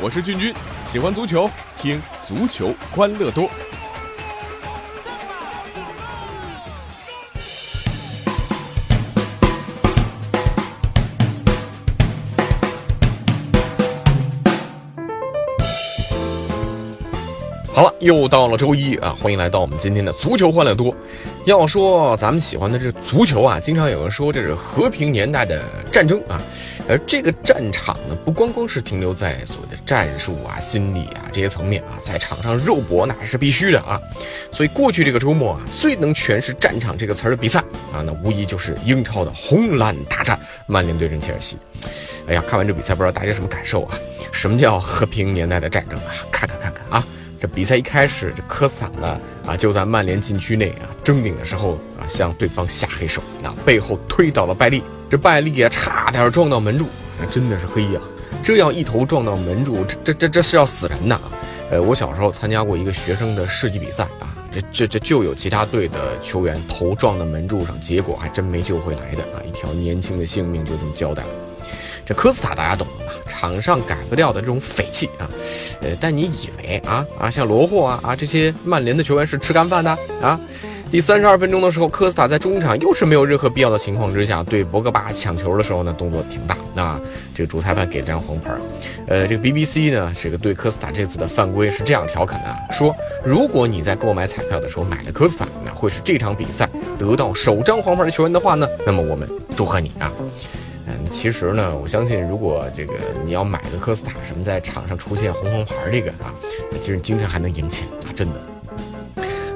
我是俊君，喜欢足球，听足球欢乐多。好了，又到了周一啊！欢迎来到我们今天的足球欢乐多。要说咱们喜欢的这足球啊，经常有人说这是和平年代的战争啊，而这个战场呢，不光光是停留在所谓的战术啊、心理啊这些层面啊，在场上肉搏那是必须的啊。所以过去这个周末啊，最能诠释“战场”这个词儿的比赛啊，那无疑就是英超的红蓝大战，曼联对阵切尔西。哎呀，看完这比赛，不知道大家什么感受啊？什么叫和平年代的战争啊？看看看看啊！这比赛一开始，这科斯塔呢啊就在曼联禁区内啊争顶的时候啊向对方下黑手，啊背后推倒了拜利，这拜利啊差点撞到门柱，那真的是黑呀！这要一头撞到门柱，这这这这是要死人呐！呃，我小时候参加过一个学生的世纪比赛啊，这这这就有其他队的球员头撞到门柱上，结果还真没救回来的啊，一条年轻的性命就这么交代了。这科斯塔大家懂的吧，场上改不掉的这种匪气啊，呃，但你以为啊啊，像罗霍啊啊这些曼联的球员是吃干饭的啊？第三十二分钟的时候，科斯塔在中场又是没有任何必要的情况之下，对博格巴抢球的时候呢，动作挺大。那这个主裁判给了张黄牌。呃，这个 BBC 呢，这个对科斯塔这次的犯规是这样调侃的啊，说如果你在购买彩票的时候买了科斯塔，那会是这场比赛得到首张黄牌的球员的话呢，那么我们祝贺你啊。其实呢，我相信，如果这个你要买个科斯塔什么，在场上出现红黄牌这个啊，其实经常还能赢钱啊，真的。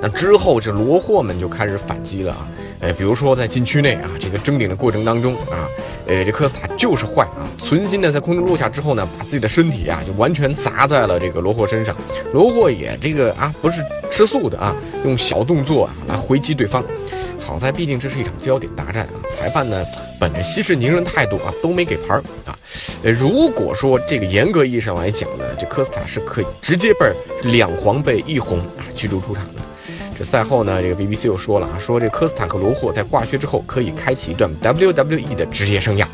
那之后这罗霍们就开始反击了啊，呃，比如说在禁区内啊，这个争顶的过程当中啊，呃，这科斯塔就是坏啊，存心的在空中落下之后呢，把自己的身体啊就完全砸在了这个罗霍身上，罗霍也这个啊不是吃素的啊，用小动作啊来回击对方。好在，毕竟这是一场焦点大战啊！裁判呢，本着息事宁人态度啊，都没给牌儿啊。如果说这个严格意义上来讲呢，这科斯塔是可以直接被两黄被一红啊驱逐出场的。这赛后呢，这个 BBC 又说了啊，说这科斯塔和罗霍在挂靴之后可以开启一段 WWE 的职业生涯。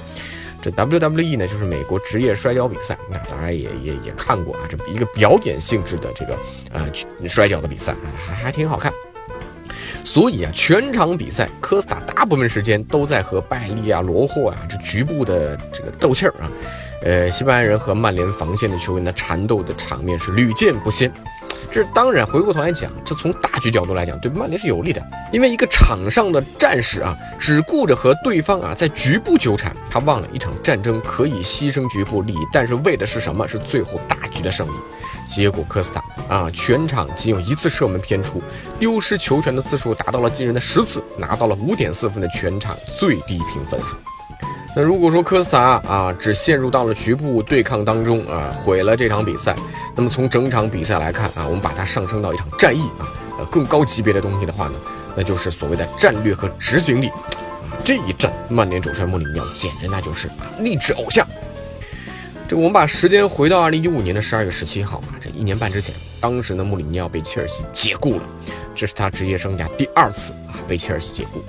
这 WWE 呢，就是美国职业摔跤比赛，那当然也也也看过啊，这一个表演性质的这个呃摔跤的比赛，还还挺好看。所以啊，全场比赛，科斯塔大部分时间都在和拜利啊、罗霍啊这局部的这个斗气儿啊。呃，西班牙人和曼联防线的球员的缠斗的场面是屡见不鲜。这当然，回过头来讲，这从大局角度来讲，对曼联是有利的。因为一个场上的战士啊，只顾着和对方啊在局部纠缠，他忘了一场战争可以牺牲局部利益，但是为的是什么？是最后大局的胜利。结果科斯塔啊，全场仅有一次射门偏出，丢失球权的次数达到了惊人的十次，拿到了五点四分的全场最低评分。那如果说科斯塔啊只陷入到了局部对抗当中啊，毁了这场比赛，那么从整场比赛来看啊，我们把它上升到一场战役啊，呃更高级别的东西的话呢，那就是所谓的战略和执行力。这一战，曼联主帅穆里尼奥简直那就是励志偶像。这我们把时间回到二零一五年的十二月十七号，一年半之前，当时呢穆里尼奥被切尔西解雇了，这是他职业生涯第二次啊被切尔西解雇。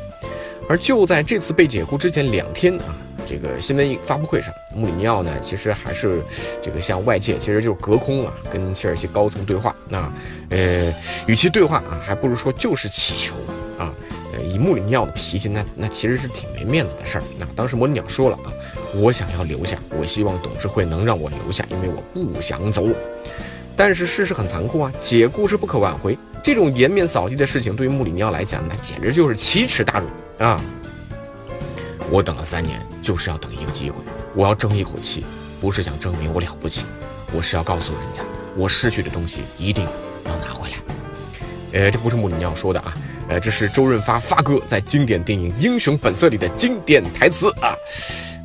而就在这次被解雇之前两天啊，这个新闻发布会上，穆里尼奥呢其实还是这个向外界其实就是隔空啊跟切尔西高层对话。那呃，与其对话啊，还不如说就是祈求啊。呃，以穆里尼奥的脾气，那那其实是挺没面子的事儿。那当时穆里尼奥说了啊。我想要留下，我希望董事会能让我留下，因为我不想走。但是事实很残酷啊，解雇是不可挽回。这种颜面扫地的事情，对于穆里尼奥来讲，那简直就是奇耻大辱啊！我等了三年，就是要等一个机会，我要争一口气，不是想证明我了不起，我是要告诉人家，我失去的东西一定要拿回来。呃，这不是穆里尼奥说的啊，呃，这是周润发发哥在经典电影《英雄本色》里的经典台词啊。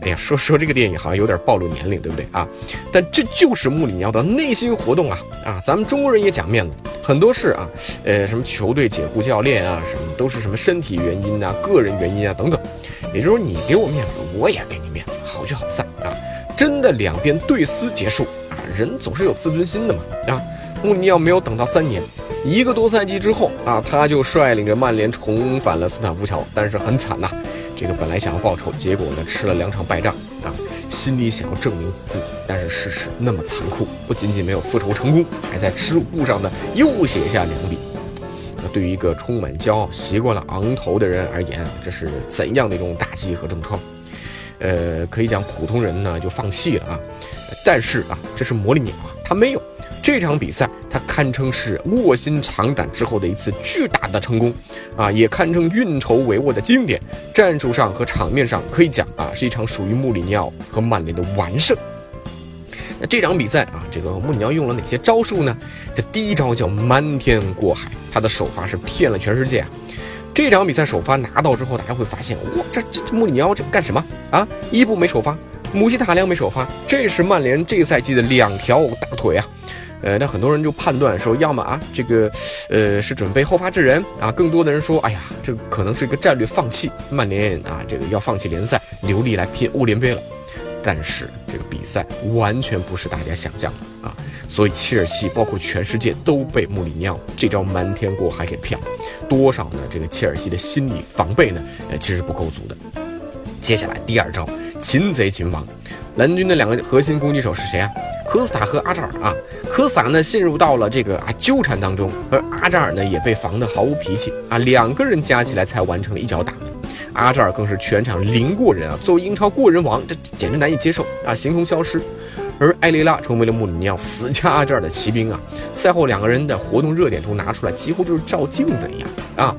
哎呀，说说这个电影好像有点暴露年龄，对不对啊？但这就是穆里尼奥的内心活动啊！啊，咱们中国人也讲面子，很多事啊，呃，什么球队解雇教练啊，什么都是什么身体原因啊、个人原因啊等等。也就是说，你给我面子，我也给你面子，好聚好散啊！真的两边对撕结束啊，人总是有自尊心的嘛啊！穆里尼奥没有等到三年，一个多赛季之后啊，他就率领着曼联重返了斯坦福桥，但是很惨呐。这个本来想要报仇，结果呢吃了两场败仗啊，心里想要证明自己，但是事实那么残酷，不仅仅没有复仇成功，还在耻辱簿上呢又写下两笔。那对于一个充满骄傲、习惯了昂头的人而言，这是怎样的一种打击和重创？呃，可以讲普通人呢就放弃了啊，但是啊，这是魔力鸟啊，他没有。这场比赛，他堪称是卧薪尝胆之后的一次巨大的成功，啊，也堪称运筹帷幄的经典。战术上和场面上可以讲啊，是一场属于穆里尼奥和曼联的完胜。那这场比赛啊，这个穆里尼奥用了哪些招数呢？这第一招叫瞒天过海，他的首发是骗了全世界啊。这场比赛首发拿到之后，大家会发现，哇，这这这穆里尼奥这干什么啊？伊布没首发，姆希塔良没首发，这是曼联这赛季的两条大腿啊。呃，那很多人就判断说，要么啊，这个，呃，是准备后发制人啊；更多的人说，哎呀，这可能是一个战略放弃，曼联啊，这个要放弃联赛，留力来拼欧联杯了。但是这个比赛完全不是大家想象的啊，所以切尔西包括全世界都被穆里尼奥这招瞒天过海给骗了。多少呢？这个切尔西的心理防备呢，呃，其实不够足的。接下来第二招，擒贼擒王。蓝军的两个核心攻击手是谁啊？科斯塔和阿扎尔啊，科斯塔呢陷入到了这个啊纠缠当中，而阿扎尔呢也被防得毫无脾气啊，两个人加起来才完成了一脚打门，阿扎尔更是全场零过人啊，作为英超过人王，这简直难以接受啊，形同消失。而埃雷拉成为了穆里尼奥死掐阿扎尔的骑兵啊，赛后两个人的活动热点图拿出来，几乎就是照镜子一样啊。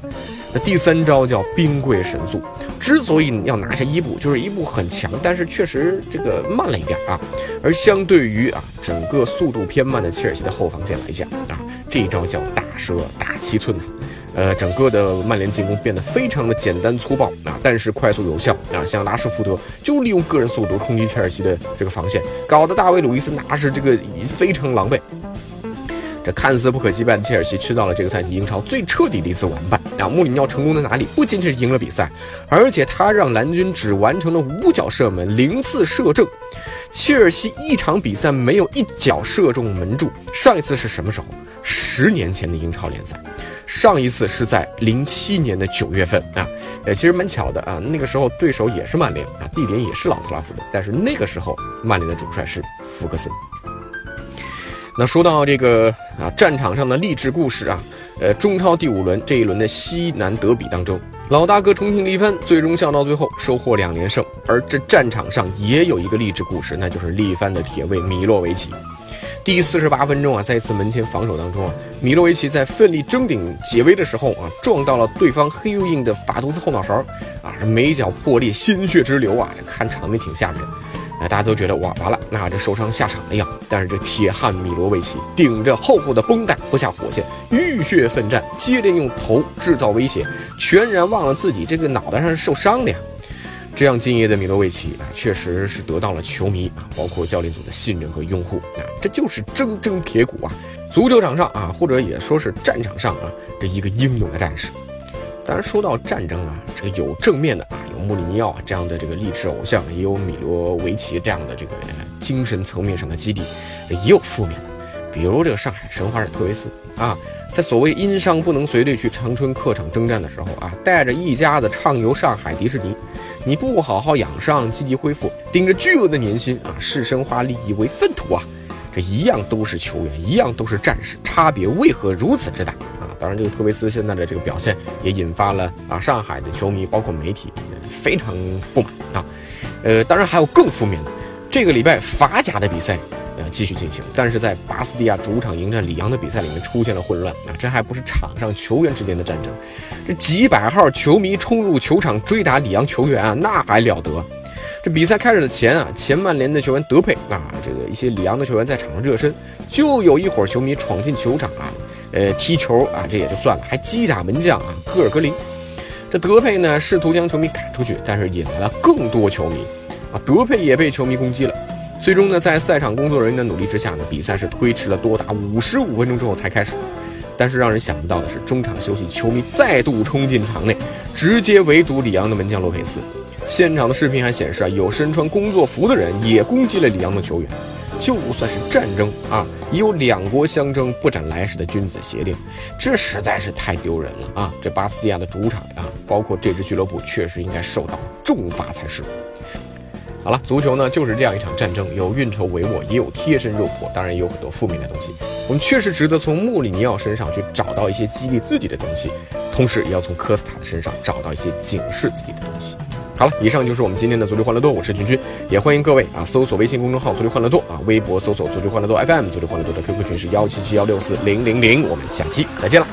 第三招叫兵贵神速。之所以要拿下伊布，就是伊布很强，但是确实这个慢了一点啊。而相对于啊整个速度偏慢的切尔西的后防线来讲啊，这一招叫大蛇打七寸呐。呃，整个的曼联进攻变得非常的简单粗暴啊，但是快速有效啊。像拉什福德就利用个人速度冲击切尔西的这个防线，搞得大卫·鲁伊斯那是这个非常狼狈。这看似不可击败的切尔西吃到了这个赛季英超最彻底的一次完败啊！穆里尼奥成功在哪里？不仅仅是赢了比赛，而且他让蓝军只完成了五脚射门，零次射正。切尔西一场比赛没有一脚射中门柱，上一次是什么时候？十年前的英超联赛，上一次是在零七年的九月份啊！呃，其实蛮巧的啊，那个时候对手也是曼联啊，地点也是老特拉福德，但是那个时候曼联的主帅是福格森。那说到这个啊，战场上的励志故事啊，呃，中超第五轮这一轮的西南德比当中，老大哥重庆力帆最终笑到最后收获两连胜。而这战场上也有一个励志故事，那就是力帆的铁卫米洛维奇。第四十八分钟啊，在一次门前防守当中啊，米洛维奇在奋力争顶解围的时候啊，撞到了对方黑又硬的法图斯后脑勺，啊，这眉角破裂，鲜血直流啊，这看场面挺吓人。大家都觉得哇，完了，那这受伤下场了呀。但是这铁汉米罗维奇顶着厚厚的绷带不下火线，浴血奋战，接连用头制造威胁，全然忘了自己这个脑袋上是受伤的呀。这样敬业的米罗维奇啊，确实是得到了球迷啊，包括教练组的信任和拥护啊。这就是铮铮铁骨啊，足球场上啊，或者也说是战场上啊，这一个英勇的战士。当然，说到战争啊，这有正面的啊，穆里尼奥这样的这个励志偶像，也有米罗维奇这样的这个精神层面上的基地，也有负面的，比如这个上海申花的特维斯啊，在所谓因伤不能随队去长春客场征战的时候啊，带着一家子畅游上海迪士尼，你不好好养伤，积极恢复，顶着巨额的年薪啊，视申花利益为粪土啊，这一样都是球员，一样都是战士，差别为何如此之大？当然，这个特维斯现在的这个表现也引发了啊上海的球迷，包括媒体非常不满啊。呃，当然还有更负面的，这个礼拜法甲的比赛呃继续进行，但是在巴斯蒂亚主场迎战里昂的比赛里面出现了混乱啊。这还不是场上球员之间的战争，这几百号球迷冲入球场追打里昂球员啊，那还了得？这比赛开始的前啊，前曼联的球员德佩啊，这个一些里昂的球员在场上热身，就有一伙球迷闯进球场啊。呃，踢球啊，这也就算了，还击打门将啊，戈尔格林。这德佩呢，试图将球迷赶出去，但是引来了更多球迷啊，德佩也被球迷攻击了。最终呢，在赛场工作人员的努力之下呢，比赛是推迟了多达五十五分钟之后才开始。但是让人想不到的是，中场休息，球迷再度冲进场内，直接围堵里昂的门将洛佩斯。现场的视频还显示啊，有身穿工作服的人也攻击了里昂的球员。就算是战争啊，也有两国相争不斩来使的君子协定，这实在是太丢人了啊！这巴斯蒂亚的主场啊，包括这支俱乐部，确实应该受到重罚才是。好了，足球呢就是这样一场战争，有运筹帷幄，也有贴身肉搏，当然也有很多负面的东西。我们确实值得从穆里尼奥身上去找到一些激励自己的东西，同时也要从科斯塔的身上找到一些警示自己的东西。好了，以上就是我们今天的足球欢乐多，我是君君，也欢迎各位啊搜索微信公众号足球欢乐多啊，微博搜索足球欢乐多 FM，足球欢乐多的 QQ 群是幺七七幺六四零零零，我们下期再见了。